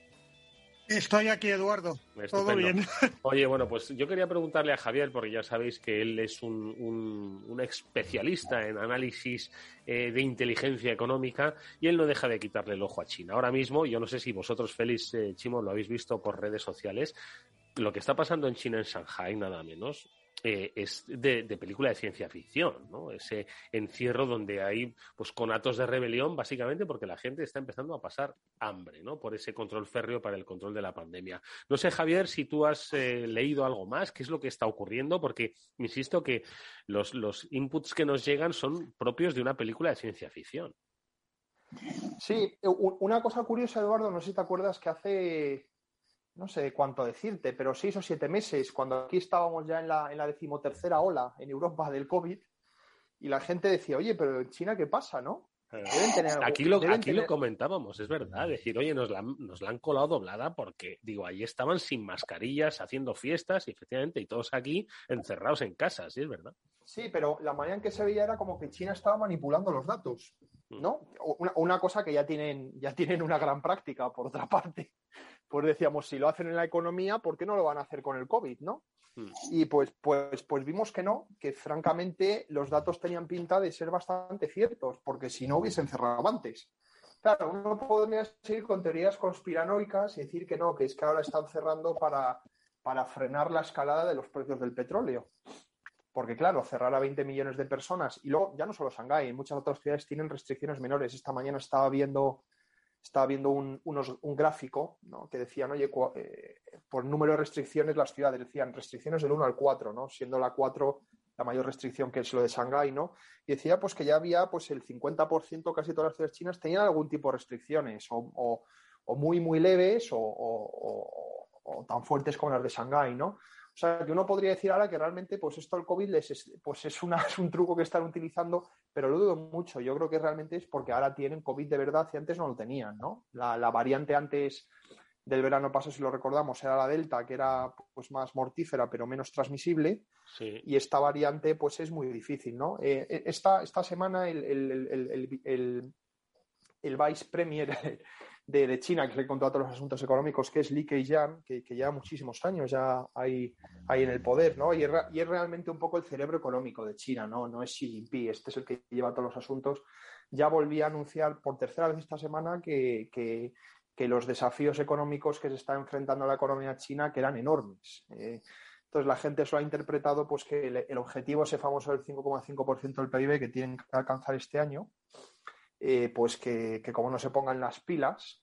Estoy aquí, Eduardo. Todo bien. Oye, bueno, pues yo quería preguntarle a Javier, porque ya sabéis que él es un, un- un especialista en análisis eh, de inteligencia económica y él no deja de quitarle el ojo a China. Ahora mismo, yo no sé si vosotros, Félix eh, Chimo, lo habéis visto por redes sociales, lo que está pasando en China, en Shanghai, nada menos. Eh, es de, de película de ciencia ficción, ¿no? Ese encierro donde hay pues conatos de rebelión, básicamente porque la gente está empezando a pasar hambre, ¿no? Por ese control férreo para el control de la pandemia. No sé, Javier, si tú has eh, leído algo más, qué es lo que está ocurriendo, porque insisto que los, los inputs que nos llegan son propios de una película de ciencia ficción. Sí, una cosa curiosa, Eduardo, no sé si te acuerdas que hace, no sé cuánto decirte, pero seis o siete meses, cuando aquí estábamos ya en la, en la decimotercera ola en Europa del COVID, y la gente decía, oye, pero en China, ¿qué pasa, no? Deben tener algo- Aquí, lo, deben aquí lo comentábamos, es verdad. Decir, oye, nos la, han- nos la han colado doblada porque, digo, ahí estaban sin mascarillas, haciendo fiestas, y efectivamente, y todos aquí encerrados en casa, sí, es verdad. Sí, pero la manera en que se veía era como que China estaba manipulando los datos, ¿no? Una, una cosa que ya tienen, ya tienen una gran práctica, por otra parte. Pues decíamos, si lo hacen en la economía, ¿por qué no lo van a hacer con el COVID, no? Y pues, pues, pues vimos que no, que francamente los datos tenían pinta de ser bastante ciertos, porque si no hubiesen cerrado antes. Claro, uno podría seguir con teorías conspiranoicas y decir que no, que es que ahora están cerrando para, para frenar la escalada de los precios del petróleo. Porque, claro, cerrar a 20 millones de personas y luego ya no solo Shanghái, muchas otras ciudades tienen restricciones menores. Esta mañana estaba viendo, estaba viendo un, unos- un gráfico ¿no? que decían, oye, eh, por número de restricciones las ciudades decían restricciones del 1 al 4, ¿no? siendo la 4 la mayor restricción que es lo de Shanghái, ¿no? Y decía pues que ya había pues el 50%, casi todas las ciudades chinas tenían algún tipo de restricciones, o, o- o muy, muy leves, o- o tan fuertes como las de Shanghái, ¿no? O sea, que uno podría decir ahora que realmente, pues esto del COVID les es, pues es, una- es un truco que están utilizando, pero lo dudo mucho. Yo creo que realmente es porque ahora tienen COVID de verdad y antes no lo tenían, ¿no? La, la variante antes del verano pasado, si lo recordamos, era la Delta, que era pues más mortífera, pero menos transmisible. Sí. Y esta variante, pues es muy difícil, ¿no? Eh, eh, esta, esta semana el- el- el- el vice premier de, China, que es el que todos los asuntos económicos, que es Li Keqiang, que, que lleva muchísimos años ya ahí, ahí en el poder, ¿no? Y es, y es realmente un poco el cerebro económico de China, ¿no? No es Xi Jinping, este es el que lleva todos los asuntos. Ya volví a anunciar por tercera vez esta semana que, que- que los desafíos económicos que se está enfrentando la economía china que eran enormes. Eh, entonces la gente eso ha interpretado pues que el, el objetivo ese famoso del 5,5% del PIB que tienen que alcanzar este año, eh, pues que, que como no se pongan las pilas,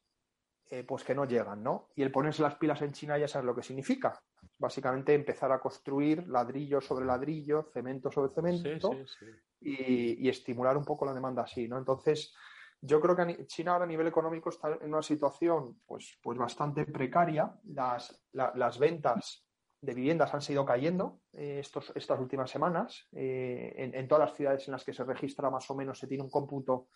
eh, pues que no llegan, ¿no? Y el ponerse las pilas en China ya sabes lo que significa. Básicamente empezar a construir ladrillo sobre ladrillo, cemento sobre cemento Sí, sí, sí. y, y estimular un poco la demanda así, ¿no? Entonces, yo creo que China ahora a nivel económico está en una situación pues, pues bastante precaria. Las, la- las ventas de viviendas han seguido cayendo eh, estos, estas últimas semanas. Eh, en, en todas las ciudades en las que se registra más o menos se tiene un cómputo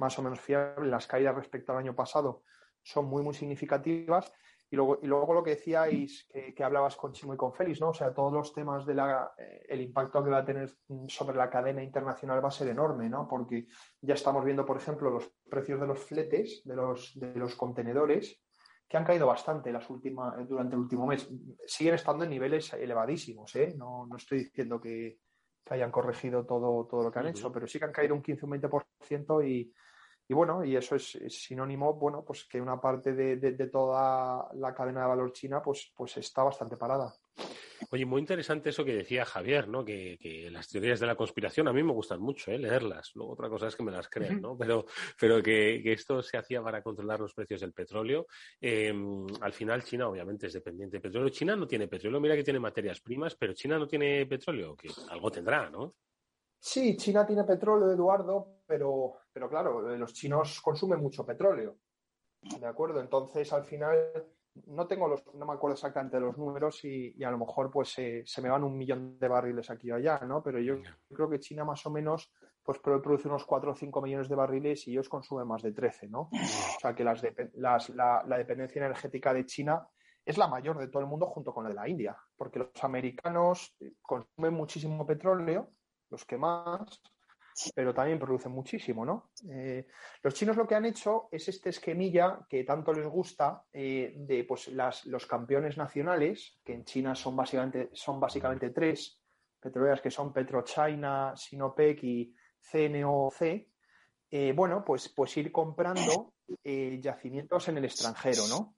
más o menos fiable. Las caídas respecto al año pasado son muy, muy significativas. Y luego, y luego lo que decíais, que, que hablabas con Chimo y con Félix, ¿no? O sea, todos los temas del el impacto que va a tener sobre la cadena internacional va a ser enorme, ¿no? Porque ya estamos viendo, por ejemplo, los precios de los fletes, de los, de los contenedores, que han caído bastante las últimas, durante el último mes. Siguen estando en niveles elevadísimos, ¿eh? No, no estoy diciendo que, que hayan corregido todo, todo lo que han hecho, pero sí que han caído un 15 o un 20% y, y bueno, y eso es, es sinónimo, bueno, pues que una parte de, de- de toda la cadena de valor china, pues, pues está bastante parada. Oye, muy interesante eso que decía Javier, ¿no? Que, que las teorías de la conspiración a mí me gustan mucho, ¿eh? Leerlas. Luego otra cosa es que me las crean, ¿no? Pero, pero que, que esto se hacía para controlar los precios del petróleo. Eh, al final China obviamente es dependiente de petróleo. China no tiene petróleo, mira que tiene materias primas, pero China no tiene petróleo, que algo tendrá, ¿no? Sí, China tiene petróleo, Eduardo, pero, pero claro, eh, los chinos consumen mucho petróleo. ¿De acuerdo? Entonces, al final, no tengo los, no me acuerdo exactamente de los números y, y a lo mejor pues eh, se me van un millón de barriles aquí o allá, ¿no? Pero yo creo que China más o menos pues producir unos 4 o 5 millones de barriles y ellos consumen más de 13, ¿no? O sea que las las- la, la dependencia energética de China es la mayor de todo el mundo junto con la de la India, porque los americanos consumen muchísimo petróleo, los que más, pero también producen muchísimo, ¿no? Eh, los chinos lo que han hecho es este esquemilla que tanto les gusta eh, de pues, las, los campeones nacionales, que en China son básicamente, son básicamente tres petroleras que son PetroChina, Sinopec y CNOC. eh, bueno, pues, pues ir comprando eh, yacimientos en el extranjero, ¿no?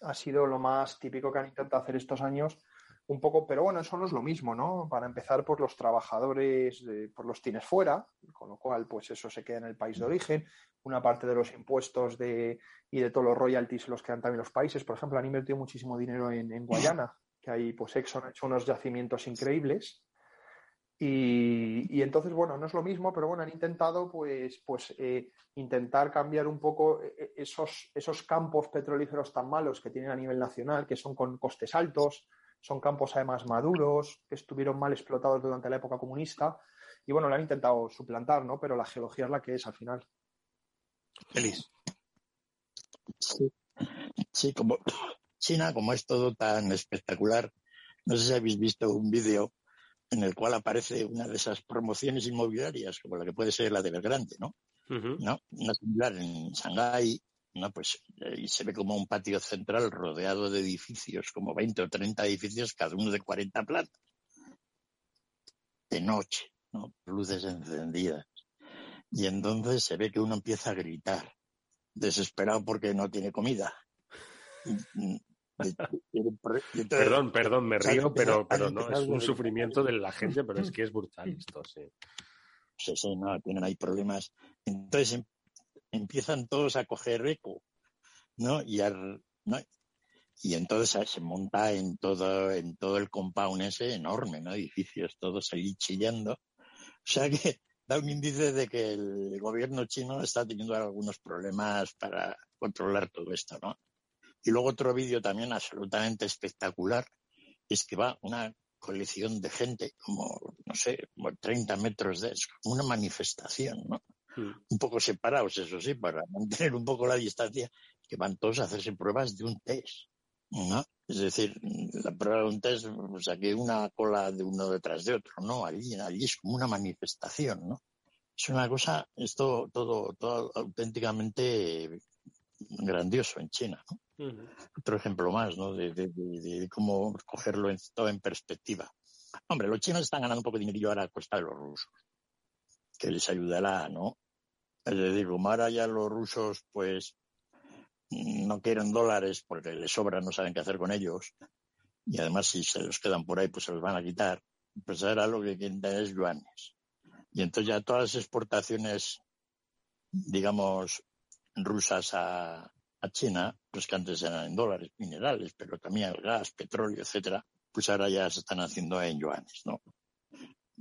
Ha sido lo más típico que han intentado hacer estos años un poco, pero bueno, eso no es lo mismo, ¿no? Para empezar, por los trabajadores, eh, pues los tienes fuera, con lo cual, pues eso se queda en el país de origen. Una parte de los impuestos de, y de todos los royalties los quedan también los países. Por ejemplo, han invertido muchísimo dinero en, en Guayana, que ahí, pues Exxon ha hecho unos yacimientos increíbles. Y, y entonces, bueno, no es lo mismo, pero bueno, han intentado, pues, pues eh, intentar cambiar un poco eh, esos, esos campos petrolíferos tan malos que tienen a nivel nacional, que son con costes altos, son campos además maduros, que estuvieron mal explotados durante la época comunista. Y bueno, lo han intentado suplantar, ¿no? Pero la geología es la que es al final. Feliz. Sí. sí, como China, como es todo tan espectacular, no sé si habéis visto un vídeo en el cual aparece una de esas promociones inmobiliarias, como la que puede ser la de Belgrande, ¿no? ¿No? Una similar en Shanghái, ¿no? Pues eh, se ve como un patio central rodeado de edificios, como 20 o 30 edificios, cada uno de 40 plantas. De noche, ¿no? Luces encendidas. Y entonces se ve que uno empieza a gritar, desesperado porque no tiene comida. Perdón, perdón, me río, pero, pero no, es un sufrimiento de la gente, pero es que es brutal esto, sí. Sí, no, tienen ahí problemas. Entonces em- empiezan todos a coger eco, ¿no? Y, ¿no? y entonces se monta en todo, en todo el compound ese enorme, ¿no? Edificios todos ahí chillando. O sea que da un índice de que el gobierno chino está teniendo algunos problemas para controlar todo esto, ¿no? Y luego otro vídeo también absolutamente espectacular es que va una colección de gente, como, no sé, como 30 metros de es como una manifestación, ¿no? Un poco separados, eso sí, para mantener un poco la distancia, que van todos a hacerse pruebas de un test, ¿no? Es decir, la prueba de un test, pues aquí una cola de uno detrás de otro, ¿no? Allí, allí es como una manifestación, ¿no? Es una cosa, es todo, todo, todo auténticamente grandioso en China, ¿no? Otro ejemplo más, ¿no? De, de- de- de cómo cogerlo en, todo en perspectiva. Hombre, los chinos están ganando un poco de dinerillo ahora a costa de los rusos, que les ayudará, ¿no? Es decir, como ahora ya los rusos, pues, no quieren dólares porque les sobran, no saben qué hacer con ellos, y además si se los quedan por ahí, pues se los van a quitar, pues ahora lo que quieren tener es yuanes. Y entonces ya todas las exportaciones, digamos, rusas a, China, pues que antes eran en dólares minerales, pero también el gas, petróleo, etcétera, pues ahora ya se están haciendo en yuanes, ¿no?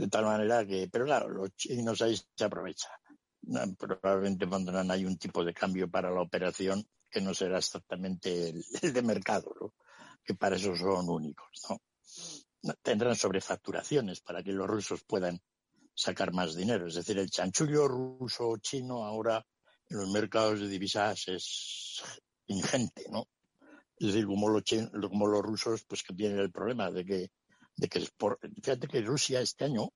De tal manera que, pero claro, los chinos ahí se aprovechan. Probablemente pondrán ahí un tipo de cambio para la operación que no será exactamente el, el de mercado, ¿no? que para eso son únicos, ¿no? Tendrán sobrefacturaciones para que los rusos puedan sacar más dinero. Es decir, el chanchullo ruso-chino ahora en los mercados de divisas es ingente, ¿no? Es decir, como los, chin- como los rusos, pues que tienen el problema de que, de que por- fíjate que Rusia este año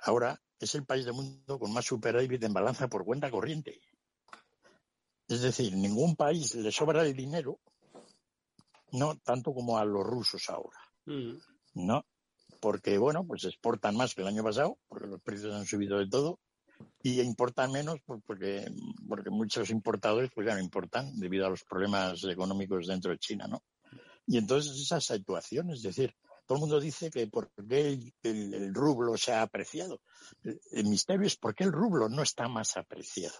ahora es el país del mundo con más superávit en balanza por cuenta corriente. Es decir, ningún país le sobra el dinero, no tanto como a los rusos ahora, ¿no? Porque, bueno, pues exportan más que el año pasado, porque los precios han subido de todo, y importan menos pues, porque, porque muchos importadores pues ya no importan debido a los problemas económicos dentro de China, ¿no? Y entonces esa situación, es decir, todo el mundo dice que por qué el, rublo se ha apreciado. El, misterio es por qué el rublo no está más apreciado.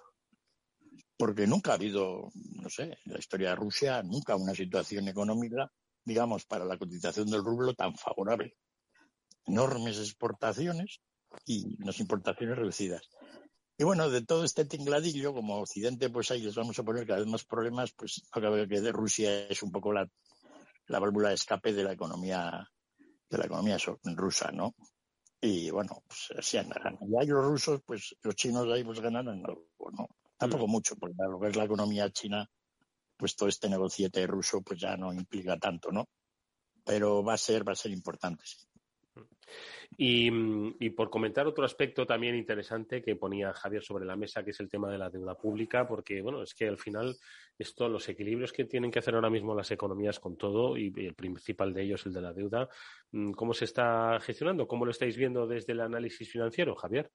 Porque nunca ha habido, no sé, en la historia de Rusia, nunca una situación económica, digamos, para la cotización del rublo tan favorable. Enormes exportaciones y unas importaciones reducidas. Y bueno, de todo este tingladillo, como Occidente, pues ahí les vamos a poner cada vez más problemas, pues no cabe que de Rusia es un poco la, la válvula de escape de la economía de la economía rusa, ¿no? Y bueno, pues así andarán. Y ahí los rusos, pues los chinos ahí pues ganarán algo, ¿no? Tampoco mucho, porque lo que es la economía china, pues todo este negociete ruso pues ya no implica tanto, ¿no? Pero va a ser, va a ser importante, sí. Y, mm, y por comentar otro aspecto también interesante que ponía Javier sobre la mesa, que es el tema de la deuda pública, porque bueno, es que al final esto, los equilibrios que tienen que hacer ahora mismo las economías con todo, y el principal de ellos, el de la deuda, mm, ¿cómo se está gestionando? ¿Cómo lo estáis viendo desde el análisis financiero, Javier?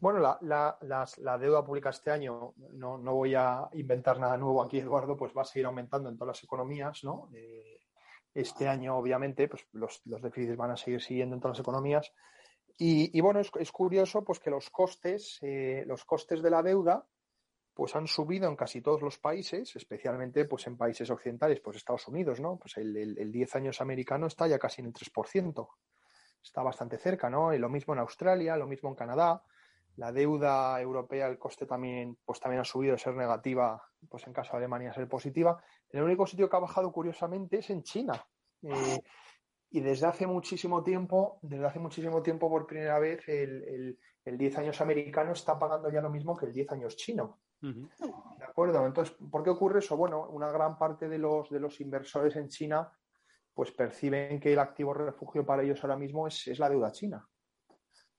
Bueno, la, la- la deuda pública este año, no, no voy a inventar nada nuevo aquí, Eduardo, pues va a seguir aumentando en todas las economías, ¿no? Eh, Este año, obviamente, pues los, los déficits van a seguir siguiendo en todas las economías. Y, y bueno, es, es curioso pues que los costes, eh, los costes de la deuda, pues han subido en casi todos los países, especialmente pues en países occidentales, pues Estados Unidos, ¿no? Pues el, el, el 10 años americano está ya casi en el 3%. Está bastante cerca, ¿no? Y lo mismo en Australia, lo mismo en Canadá. La deuda europea, el coste también, pues también ha subido de ser negativa, pues en caso de Alemania ser positiva. El único sitio que ha bajado curiosamente es en China. Eh, y desde hace muchísimo tiempo, desde hace muchísimo tiempo, por primera vez, el, el, el 10 años americano está pagando ya lo mismo que el 10 años chino. ¿De acuerdo? Entonces, ¿por qué ocurre eso? Bueno, una gran parte de los, de los inversores en China pues perciben que el activo refugio para ellos ahora mismo es, es la deuda china.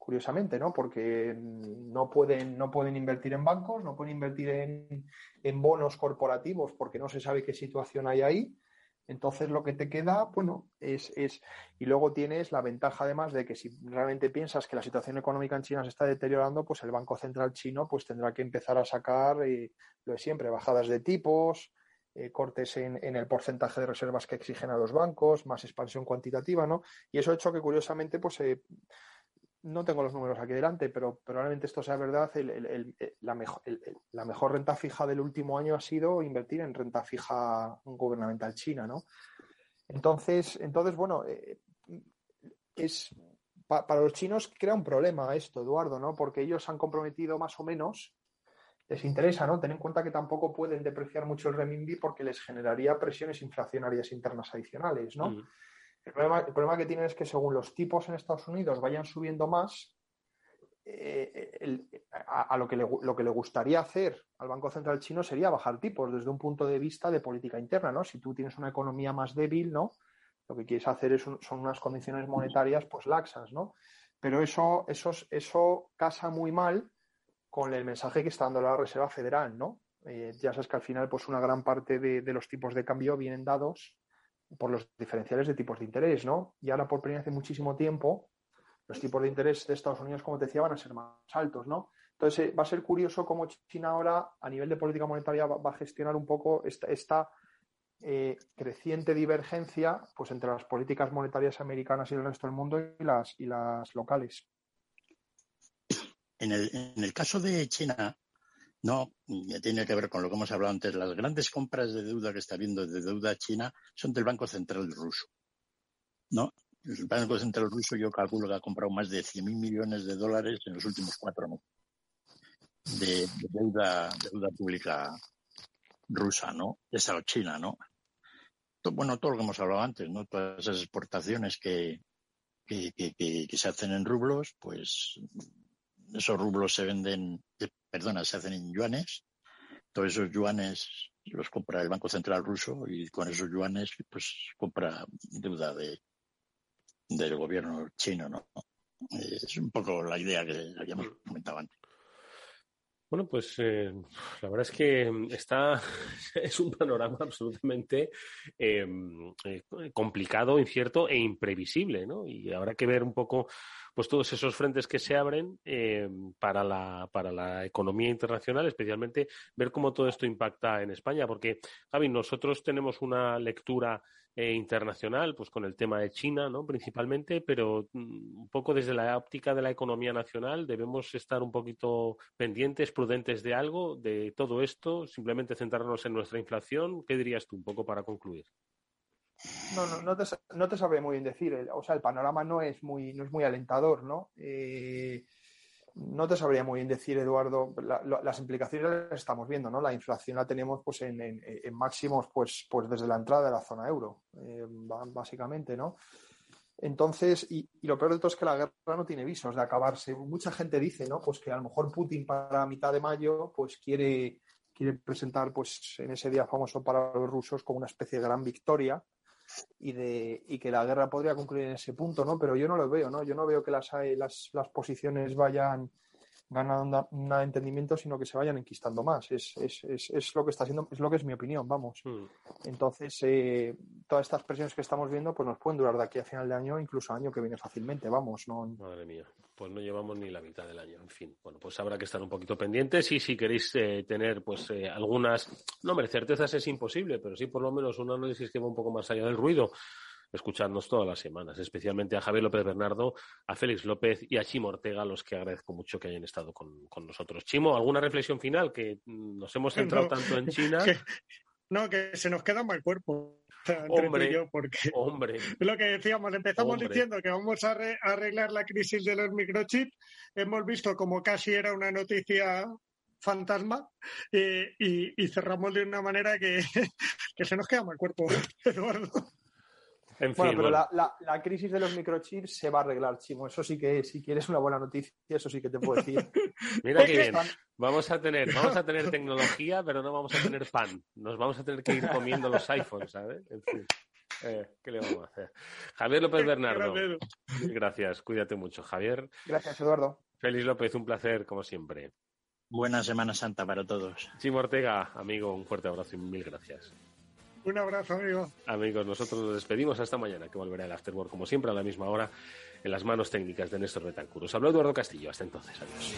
Curiosamente, ¿no? Porque no pueden, no pueden invertir en bancos, no pueden invertir en, bonos corporativos porque no se sabe qué situación hay ahí. Entonces lo que te queda, bueno, es, es, y luego tienes la ventaja además de que si realmente piensas que la situación económica en China se está deteriorando, pues el Banco Central chino pues tendrá que empezar a sacar eh, lo de siempre, bajadas de tipos, eh, cortes en, en, el porcentaje de reservas que exigen a los bancos, más expansión cuantitativa, ¿no? Y eso ha hecho que curiosamente, pues eh, no tengo los números aquí delante, pero probablemente esto sea verdad, el, la, mejor, renta fija del último año ha sido invertir en renta fija gubernamental china, ¿no? Entonces, entonces bueno, eh, es pa, para los chinos crea un problema esto, Eduardo, ¿no? Porque ellos han comprometido más o menos, les interesa, ¿no? Ten en cuenta que tampoco pueden depreciar mucho el renminbi porque les generaría presiones inflacionarias internas adicionales, ¿no? Mm. El problema, que tienen es que según los tipos en Estados Unidos vayan subiendo más, eh, a, lo, que le, lo que le gustaría hacer al Banco Central chino sería bajar tipos desde un punto de vista de política interna, ¿no? Si tú tienes una economía más débil, ¿no? Lo que quieres hacer es son unas condiciones monetarias pues laxas, ¿no? Pero eso, eso, eso casa muy mal con el mensaje que está dando la Reserva Federal, ¿no? Eh, ya sabes que al final, pues una gran parte de los tipos de cambio vienen dados por los diferenciales de tipos de interés, ¿no? Y ahora por primera vez en muchísimo tiempo, los tipos de interés de Estados Unidos, como te decía, van a ser más altos, ¿no? Entonces eh, va a ser curioso cómo China ahora, a nivel de política monetaria, va, va a gestionar un poco esta, esta eh, creciente divergencia pues, entre las políticas monetarias americanas y el resto del mundo y las, y las locales. En el, en el caso de China, no, tiene que ver con lo que hemos hablado antes. Las grandes compras de deuda que está habiendo de deuda china son del Banco Central ruso. ¿No? El Banco Central ruso yo calculo que ha comprado más de 100.000 millones de dólares en los últimos cuatro meses de, de deuda, deuda pública rusa, ¿no? Esa China, ¿no? Bueno, todo lo que hemos hablado antes, ¿no? Todas esas exportaciones que, que, que, que se hacen en rublos, pues esos rublos se venden, perdona, se hacen en yuanes. Todos esos yuanes los compra el Banco Central ruso y con esos yuanes pues compra deuda de, del gobierno chino, ¿no? Es un poco la idea que habíamos comentado antes. Bueno, pues eh, la verdad es que está es un panorama absolutamente eh, eh, complicado, incierto e imprevisible, ¿no? Y habrá que ver un poco, pues todos esos frentes que se abren eh, para la para la economía internacional, especialmente ver cómo todo esto impacta en España, porque Javi, nosotros tenemos una lectura eh, internacional, pues con el tema de China, ¿no? Principalmente, pero mm, un poco desde la óptica de la economía nacional debemos estar un poquito pendientes, prudentes de algo, de todo esto, simplemente centrarnos en nuestra inflación. ¿Qué dirías tú un poco para concluir? No, no, no te, no te sabré muy bien decir. O sea, el panorama no es muy, no es muy alentador, ¿no? Eh, no te sabría muy bien decir, Eduardo, la, la, las implicaciones las estamos viendo, ¿no? La inflación la tenemos pues en, en, en máximos pues, pues desde la entrada de la zona euro, eh, básicamente, ¿no? Entonces, y, y, lo peor de todo es que la guerra no tiene visos de acabarse. Mucha gente dice, ¿no? Pues que a lo mejor Putin para mitad de mayo, pues quiere, quiere presentar, pues en ese día famoso para los rusos como una especie de gran victoria y de y que la guerra podría concluir en ese punto, ¿no? Pero yo no lo veo, ¿no? Yo no veo que las, las, las posiciones vayan ganando nada de entendimiento, sino que se vayan enquistando más. Es, es, es, es lo que está haciendo, es lo que es mi opinión, vamos. Hmm. Entonces, eh, todas estas presiones que estamos viendo, pues nos pueden durar de aquí a final de año, incluso año que viene fácilmente, vamos. No, Madre mía, pues no llevamos ni la mitad del año. En fin, bueno, pues habrá que estar un poquito pendientes y si queréis eh, tener pues eh, algunas, no, hombre, certezas es imposible, pero sí por lo menos un análisis que va un poco más allá del ruido. Escuchadnos todas las semanas, especialmente a Javier López Bernardo, a Félix López y a Chimo Ortega, los que agradezco mucho que hayan estado con, con nosotros. Chimo, ¿alguna reflexión final? Que mm, nos hemos centrado No, tanto en China. que- no, que se nos queda mal cuerpo. Hombre, yo, porque hombre. lo que decíamos, empezamos Hombre. diciendo que vamos a arre- a arreglar la crisis de los microchips. Hemos visto como casi era una noticia fantasma eh, y, y cerramos de una manera que, que se nos queda mal cuerpo, Eduardo. En Bueno, fin, pero bueno. La, la- la crisis de los microchips se va a arreglar, Chimo. Eso sí que, si quieres una buena noticia, eso sí que te puedo decir. Mira qué bien. Vamos a tener, vamos a tener tecnología, pero no vamos a tener pan. Nos vamos a tener que ir comiendo los iPhones, ¿sabes? En fin. Eh, ¿Qué le vamos a hacer? Javier López Bernardo. Gracias, cuídate mucho, Javier. Gracias, Eduardo. Félix López, un placer, como siempre. Buena Semana Santa para todos. Chimo Ortega, amigo, un fuerte abrazo y mil gracias. Un abrazo, amigo. Amigos, nosotros nos despedimos hasta mañana, que volverá el Afterwork como siempre a la misma hora en las manos técnicas de Néstor Betancur. Os habló Eduardo Castillo. Hasta entonces, adiós.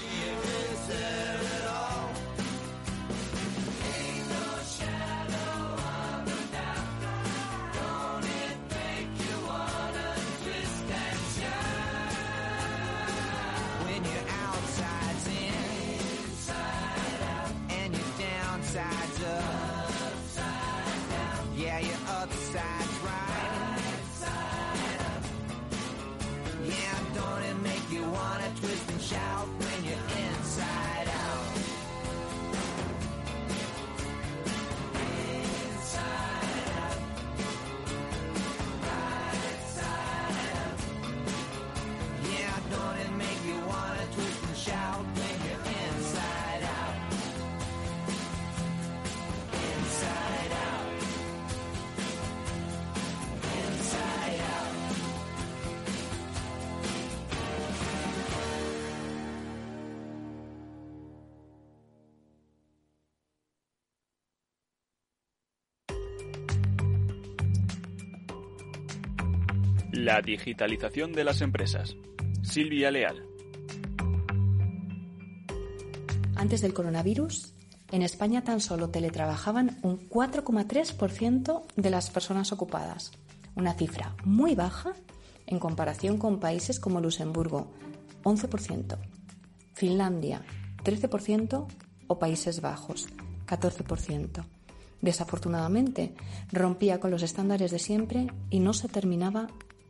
La digitalización de las empresas. Silvia Leal. Antes del coronavirus, en España tan solo teletrabajaban un 4,3% de las personas ocupadas, una cifra muy baja en comparación con países como Luxemburgo, 11%, Finlandia, 13% o Países Bajos, 14%. Desafortunadamente, rompía con los estándares de siempre y no se terminaba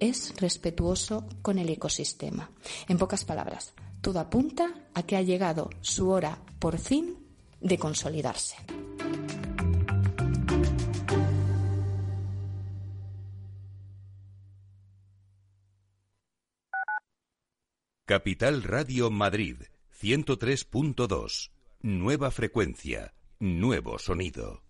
es respetuoso con el ecosistema. En pocas palabras, todo apunta a que ha llegado su hora, por fin, de consolidarse. Capital Radio Madrid, 103.2. Nueva frecuencia, nuevo sonido.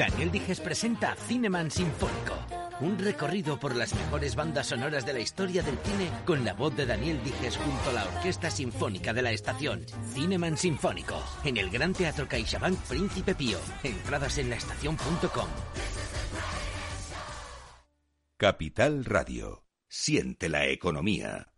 Daniel Dijes presenta Cineman Sinfónico. Un recorrido por las mejores bandas sonoras de la historia del cine con la voz de Daniel Dijes junto a la Orquesta Sinfónica de la Estación. Cineman Sinfónico. En el Gran Teatro CaixaBank Príncipe Pío. Entradas en laestacion.com. Capital Radio. Siente la economía.